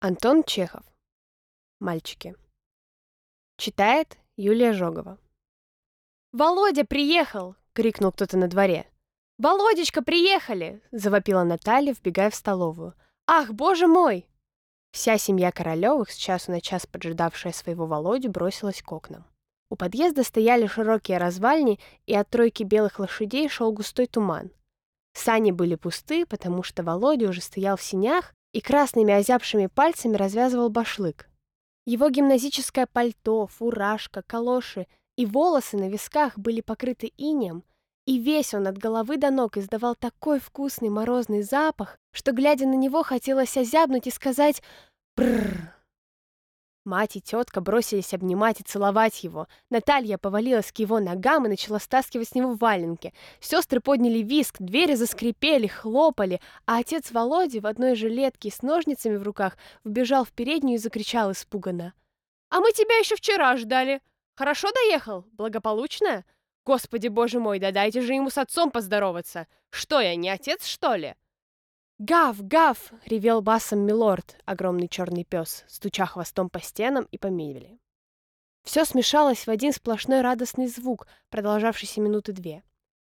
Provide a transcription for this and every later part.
Антон Чехов. Мальчики. Читает Юлия Жогова. «Володя приехал!» — крикнул кто-то на дворе. «Володечка, приехали!» — завопила Наталья, вбегая в столовую. «Ах, боже мой!» Вся семья Королёвых, с часу на час поджидавшая своего Володю, бросилась к окнам. У подъезда стояли широкие развальни, и от тройки белых лошадей шел густой туман. Сани были пусты, потому что Володя уже стоял в синях и красными озябшими пальцами развязывал башлык. Его гимназическое пальто, фуражка, калоши и волосы на висках были покрыты инеем, и весь он от головы до ног издавал такой вкусный морозный запах, что, глядя на него, хотелось озябнуть и сказать «Бррр». Мать и тетка бросились обнимать и целовать его. Наталья повалилась к его ногам и начала стаскивать с него валенки. Сестры подняли виск, двери заскрипели, хлопали, а отец Володи в одной жилетке с ножницами в руках вбежал в переднюю и закричал испуганно. «А мы тебя еще вчера ждали! Хорошо доехал? Благополучно? Господи, боже мой, да дайте же ему с отцом поздороваться! Что я, не отец, что ли?» «Гав! Гав!» — ревел басом милорд, огромный черный пес, стуча хвостом по стенам и по мебели. Все смешалось в один сплошной радостный звук, продолжавшийся минуты две.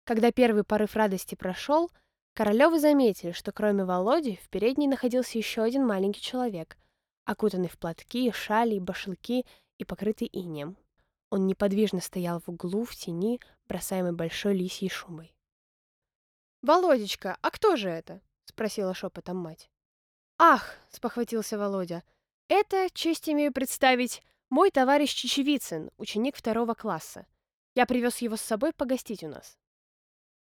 Когда первый порыв радости прошел, Королевы заметили, что кроме Володи в передней находился еще один маленький человек, окутанный в платки, шали и башлыки и покрытый инеем. Он неподвижно стоял в углу в тени, бросаемой большой лисьей шумой. «Володечка, а кто же это?» — спросила шепотом мать. «Ах!» — спохватился Володя. «Это, честь имею представить, мой товарищ Чечевицын, ученик второго класса. Я привез его с собой погостить у нас».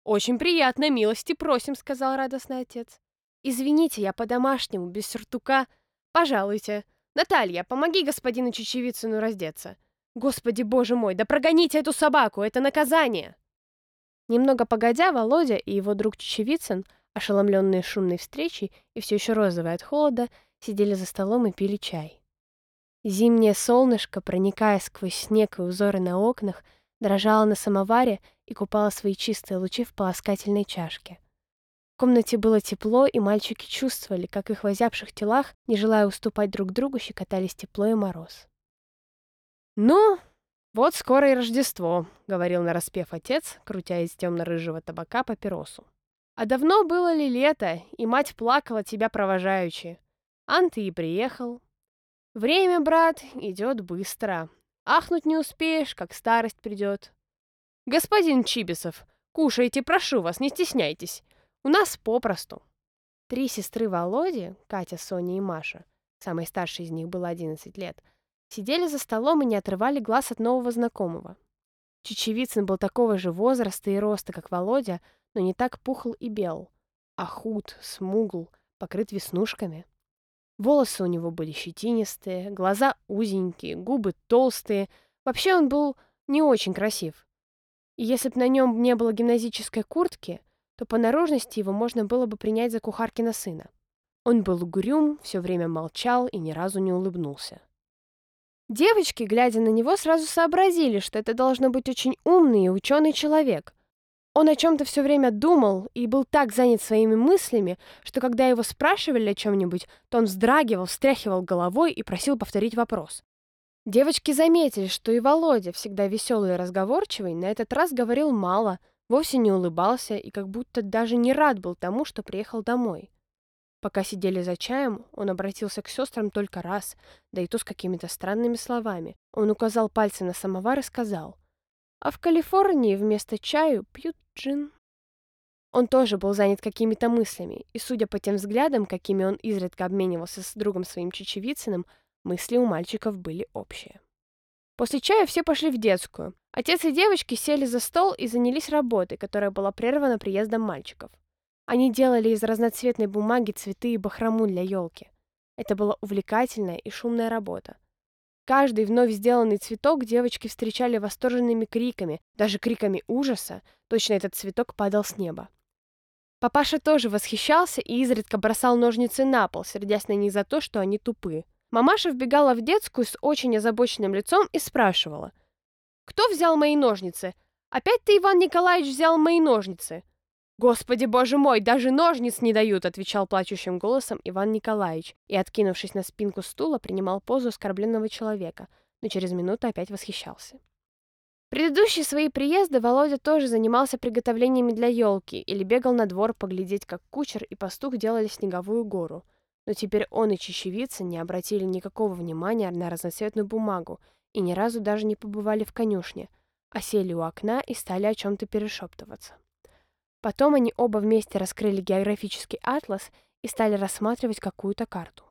«Очень приятно, милости просим», — сказал радостный отец. «Извините, я по-домашнему, без сюртука. Пожалуйте. Наталья, помоги господину Чечевицыну раздеться. Господи, боже мой, да прогоните эту собаку, это наказание!» Немного погодя, Володя и его друг Чечевицын ошеломленные шумной встречей и все еще розовые от холода, сидели за столом и пили чай. Зимнее солнышко, проникая сквозь снег и узоры на окнах, дрожало на самоваре и купало свои чистые лучи в полоскательной чашке. В комнате было тепло, и мальчики чувствовали, как их в озябших телах, не желая уступать друг другу, щекотались тепло и мороз. «Ну, вот скоро и Рождество», — говорил нараспев отец, крутя из темно-рыжего табака папиросу. А давно было ли лето, и мать плакала тебя провожаючи. Ан и приехал. Время, брат, идет быстро. Ахнуть не успеешь, как старость придет. Господин Чибисов, кушайте, прошу вас, не стесняйтесь. У нас попросту. Три сестры Володи, Катя, Соня и Маша, самой старшей из них было 11 лет, сидели за столом и не отрывали глаз от нового знакомого. Чечевицын был такого же возраста и роста, как Володя, но не так пухл и бел, а худ, смугл, покрыт веснушками. Волосы у него были щетинистые, глаза узенькие, губы толстые. Вообще он был не очень красив. И если бы на нем не было гимназической куртки, то по наружности его можно было бы принять за кухаркина сына. Он был угрюм, все время молчал и ни разу не улыбнулся. Девочки, глядя на него, сразу сообразили, что это должно быть очень умный и ученый человек, он о чем-то все время думал и был так занят своими мыслями, что когда его спрашивали о чем-нибудь, то он вздрагивал, встряхивал головой и просил повторить вопрос. Девочки заметили, что и Володя, всегда веселый и разговорчивый, на этот раз говорил мало, вовсе не улыбался и как будто даже не рад был тому, что приехал домой. Пока сидели за чаем, он обратился к сестрам только раз, да и то с какими-то странными словами. Он указал пальцем на самовар и сказал — а в Калифорнии вместо чаю пьют джин. Он тоже был занят какими-то мыслями, и, судя по тем взглядам, какими он изредка обменивался с другом своим Чечевицыным, мысли у мальчиков были общие. После чая все пошли в детскую. Отец и девочки сели за стол и занялись работой, которая была прервана приездом мальчиков. Они делали из разноцветной бумаги цветы и бахрому для елки. Это была увлекательная и шумная работа. Каждый вновь сделанный цветок девочки встречали восторженными криками, даже криками ужаса. Точно этот цветок падал с неба. Папаша тоже восхищался и изредка бросал ножницы на пол, сердясь на них за то, что они тупы. Мамаша вбегала в детскую с очень озабоченным лицом и спрашивала. «Кто взял мои ножницы? Опять ты, Иван Николаевич, взял мои ножницы?» «Господи, боже мой, даже ножниц не дают!» — отвечал плачущим голосом Иван Николаевич и, откинувшись на спинку стула, принимал позу оскорбленного человека, но через минуту опять восхищался. Предыдущие свои приезды Володя тоже занимался приготовлениями для елки или бегал на двор поглядеть, как кучер и пастух делали снеговую гору. Но теперь он и чечевица не обратили никакого внимания на разноцветную бумагу и ни разу даже не побывали в конюшне, а сели у окна и стали о чем-то перешептываться. Потом они оба вместе раскрыли географический атлас и стали рассматривать какую-то карту.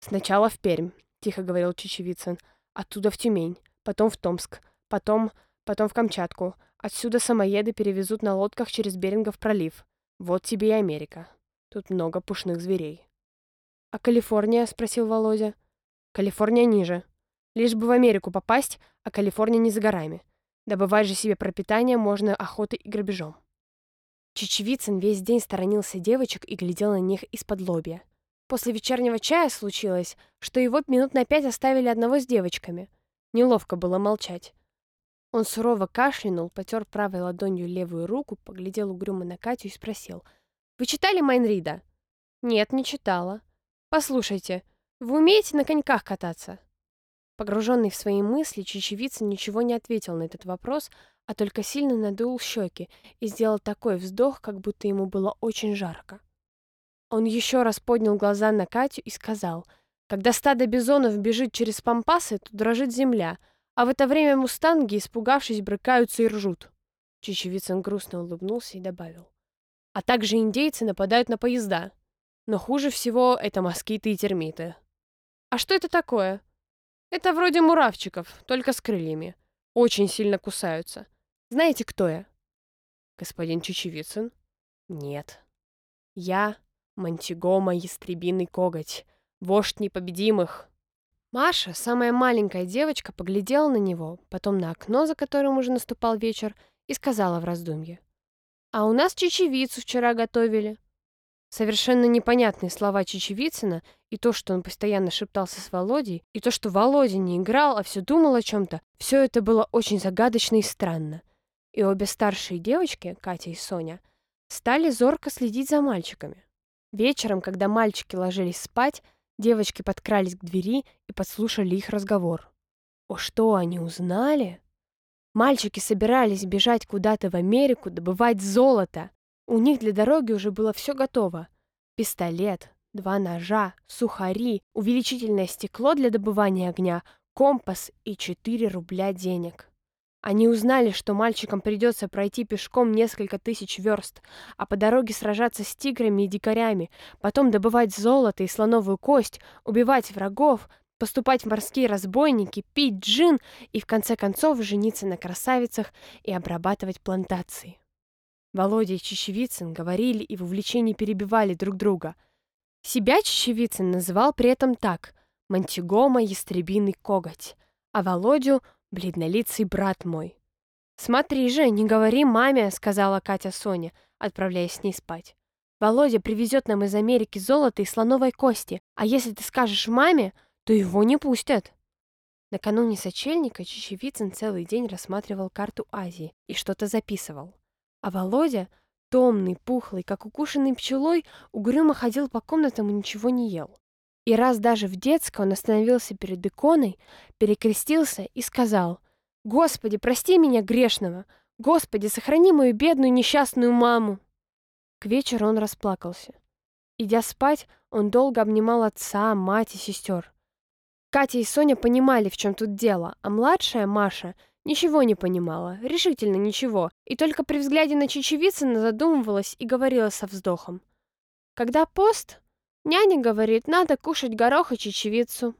«Сначала в Пермь», — тихо говорил Чечевицын, «оттуда в Тюмень, потом в Томск, потом, потом в Камчатку. Отсюда самоеды перевезут на лодках через Берингов пролив. Вот тебе и Америка. Тут много пушных зверей». «А Калифорния?» — спросил Володя. «Калифорния ниже. Лишь бы в Америку попасть, а Калифорния не за горами. Добывать же себе пропитание можно охотой и грабежом». Чечевицын весь день сторонился девочек и глядел на них из-под лобья. После вечернего чая случилось, что его минут на пять оставили одного с девочками. Неловко было молчать. Он сурово кашлянул, потер правой ладонью левую руку, поглядел угрюмо на Катю и спросил. «Вы читали Майнрида?» «Нет, не читала». «Послушайте, вы умеете на коньках кататься?» Погруженный в свои мысли, Чечевицын ничего не ответил на этот вопрос, а только сильно надул щеки и сделал такой вздох, как будто ему было очень жарко. Он еще раз поднял глаза на Катю и сказал, «Когда стадо бизонов бежит через пампасы, то дрожит земля, а в это время мустанги, испугавшись, брыкаются и ржут». Чечевицын грустно улыбнулся и добавил, «А также индейцы нападают на поезда». Но хуже всего это москиты и термиты. А что это такое? Это вроде муравчиков, только с крыльями. Очень сильно кусаются. Знаете, кто я? Господин Чечевицын? Нет. Я Мантигома Ястребиный Коготь, вождь непобедимых. Маша, самая маленькая девочка, поглядела на него, потом на окно, за которым уже наступал вечер, и сказала в раздумье. «А у нас чечевицу вчера готовили. Совершенно непонятные слова Чечевицына, и то, что он постоянно шептался с Володей, и то, что Володя не играл, а все думал о чем-то, все это было очень загадочно и странно. И обе старшие девочки, Катя и Соня, стали зорко следить за мальчиками. Вечером, когда мальчики ложились спать, девочки подкрались к двери и подслушали их разговор. О, что они узнали? Мальчики собирались бежать куда-то в Америку, добывать золото. У них для дороги уже было все готово. Пистолет, два ножа, сухари, увеличительное стекло для добывания огня, компас и 4 рубля денег. Они узнали, что мальчикам придется пройти пешком несколько тысяч верст, а по дороге сражаться с тиграми и дикарями, потом добывать золото и слоновую кость, убивать врагов, поступать в морские разбойники, пить джин и в конце концов жениться на красавицах и обрабатывать плантации. Володя и Чечевицын говорили и в увлечении перебивали друг друга. Себя Чечевицын называл при этом так — Мантигома Ястребиный Коготь, а Володю — бледнолицый брат мой. «Смотри же, не говори маме», — сказала Катя Соня, отправляясь с ней спать. «Володя привезет нам из Америки золото и слоновой кости, а если ты скажешь маме, то его не пустят». Накануне сочельника Чечевицын целый день рассматривал карту Азии и что-то записывал. А Володя, томный, пухлый, как укушенный пчелой, угрюмо ходил по комнатам и ничего не ел. И раз даже в детской он остановился перед иконой, перекрестился и сказал «Господи, прости меня грешного! Господи, сохрани мою бедную несчастную маму!» К вечеру он расплакался. Идя спать, он долго обнимал отца, мать и сестер. Катя и Соня понимали, в чем тут дело, а младшая, Маша, Ничего не понимала, решительно ничего, и только при взгляде на Чечевицына задумывалась и говорила со вздохом. «Когда пост, няня говорит, надо кушать горох и чечевицу».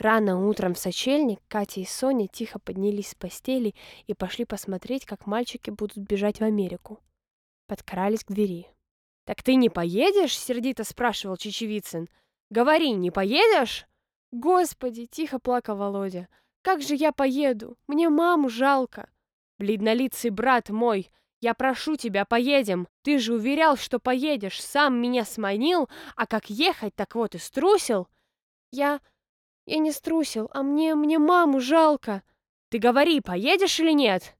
Рано утром в сочельник Катя и Соня тихо поднялись с постели и пошли посмотреть, как мальчики будут бежать в Америку. Подкрались к двери. «Так ты не поедешь?» — сердито спрашивал Чечевицын. «Говори, не поедешь?» «Господи!» — тихо плакал Володя. Как же я поеду? Мне маму жалко. Бледнолицый брат мой, я прошу тебя, поедем. Ты же уверял, что поедешь, сам меня сманил, а как ехать, так вот и струсил. Я... я не струсил, а мне... мне маму жалко. Ты говори, поедешь или нет?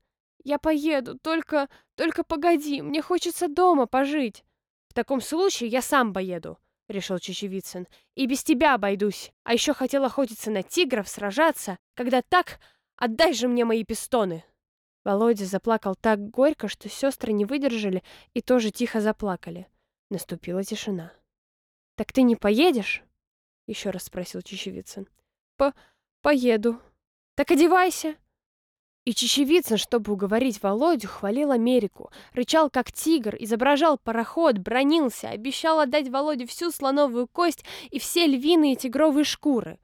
«Я поеду, только... только погоди, мне хочется дома пожить». «В таком случае я сам поеду», — решил Чечевицын. «И без тебя обойдусь. А еще хотел охотиться на тигров, сражаться. Когда так, отдай же мне мои пистоны». Володя заплакал так горько, что сестры не выдержали и тоже тихо заплакали. Наступила тишина. «Так ты не поедешь?» — еще раз спросил Чечевицын. «По... поеду». «Так одевайся!» И Чечевицын, чтобы уговорить Володю, хвалил Америку, рычал как тигр, изображал пароход, бронился, обещал отдать Володе всю слоновую кость и все львиные и тигровые шкуры.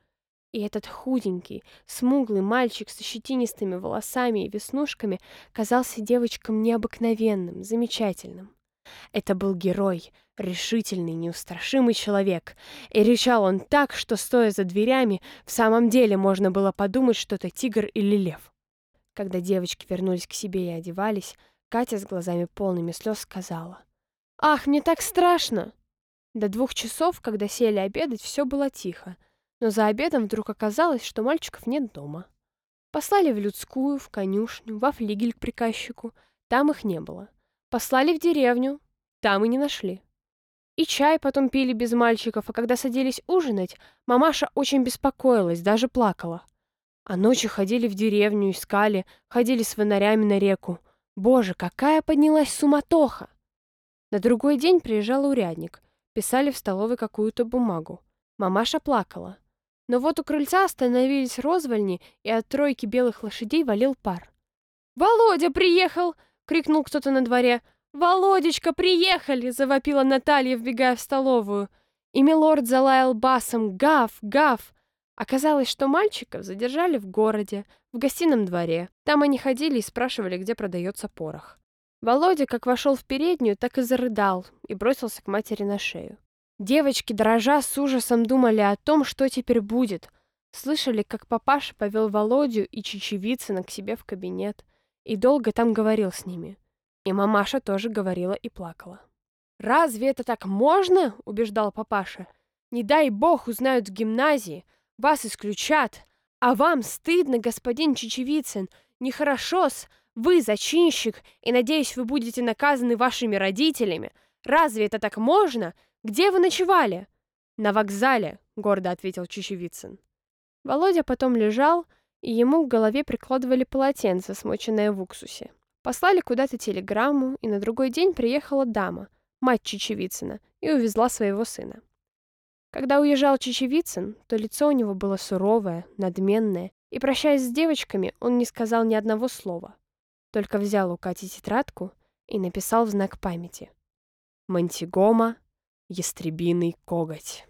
И этот худенький, смуглый мальчик со щетинистыми волосами и веснушками казался девочкам необыкновенным, замечательным. Это был герой, решительный, неустрашимый человек. И рычал он так, что, стоя за дверями, в самом деле можно было подумать, что это тигр или лев. Когда девочки вернулись к себе и одевались, Катя с глазами полными слез сказала. «Ах, мне так страшно!» До двух часов, когда сели обедать, все было тихо, но за обедом вдруг оказалось, что мальчиков нет дома. Послали в людскую, в конюшню, во флигель к приказчику. Там их не было. Послали в деревню. Там и не нашли. И чай потом пили без мальчиков, а когда садились ужинать, мамаша очень беспокоилась, даже плакала. А ночью ходили в деревню, искали, ходили с фонарями на реку. Боже, какая поднялась суматоха! На другой день приезжал урядник. Писали в столовой какую-то бумагу. Мамаша плакала. Но вот у крыльца остановились розвальни, и от тройки белых лошадей валил пар. «Володя приехал!» — крикнул кто-то на дворе. «Володечка, приехали!» — завопила Наталья, вбегая в столовую. И милорд залаял басом «Гав! Гав!» Оказалось, что мальчиков задержали в городе, в гостином дворе. Там они ходили и спрашивали, где продается порох. Володя, как вошел в переднюю, так и зарыдал и бросился к матери на шею. Девочки, дрожа, с ужасом думали о том, что теперь будет. Слышали, как папаша повел Володю и Чечевицына к себе в кабинет и долго там говорил с ними. И мамаша тоже говорила и плакала. «Разве это так можно?» — убеждал папаша. «Не дай бог узнают в гимназии, вас исключат. А вам стыдно, господин Чечевицын. Нехорошо-с. Вы зачинщик, и, надеюсь, вы будете наказаны вашими родителями. Разве это так можно? Где вы ночевали?» «На вокзале», — гордо ответил Чечевицын. Володя потом лежал, и ему к голове прикладывали полотенце, смоченное в уксусе. Послали куда-то телеграмму, и на другой день приехала дама, мать Чечевицына, и увезла своего сына. Когда уезжал Чечевицын, то лицо у него было суровое, надменное, и, прощаясь с девочками, он не сказал ни одного слова. Только взял у Кати тетрадку и написал в знак памяти. «Мантигома, ястребиный коготь».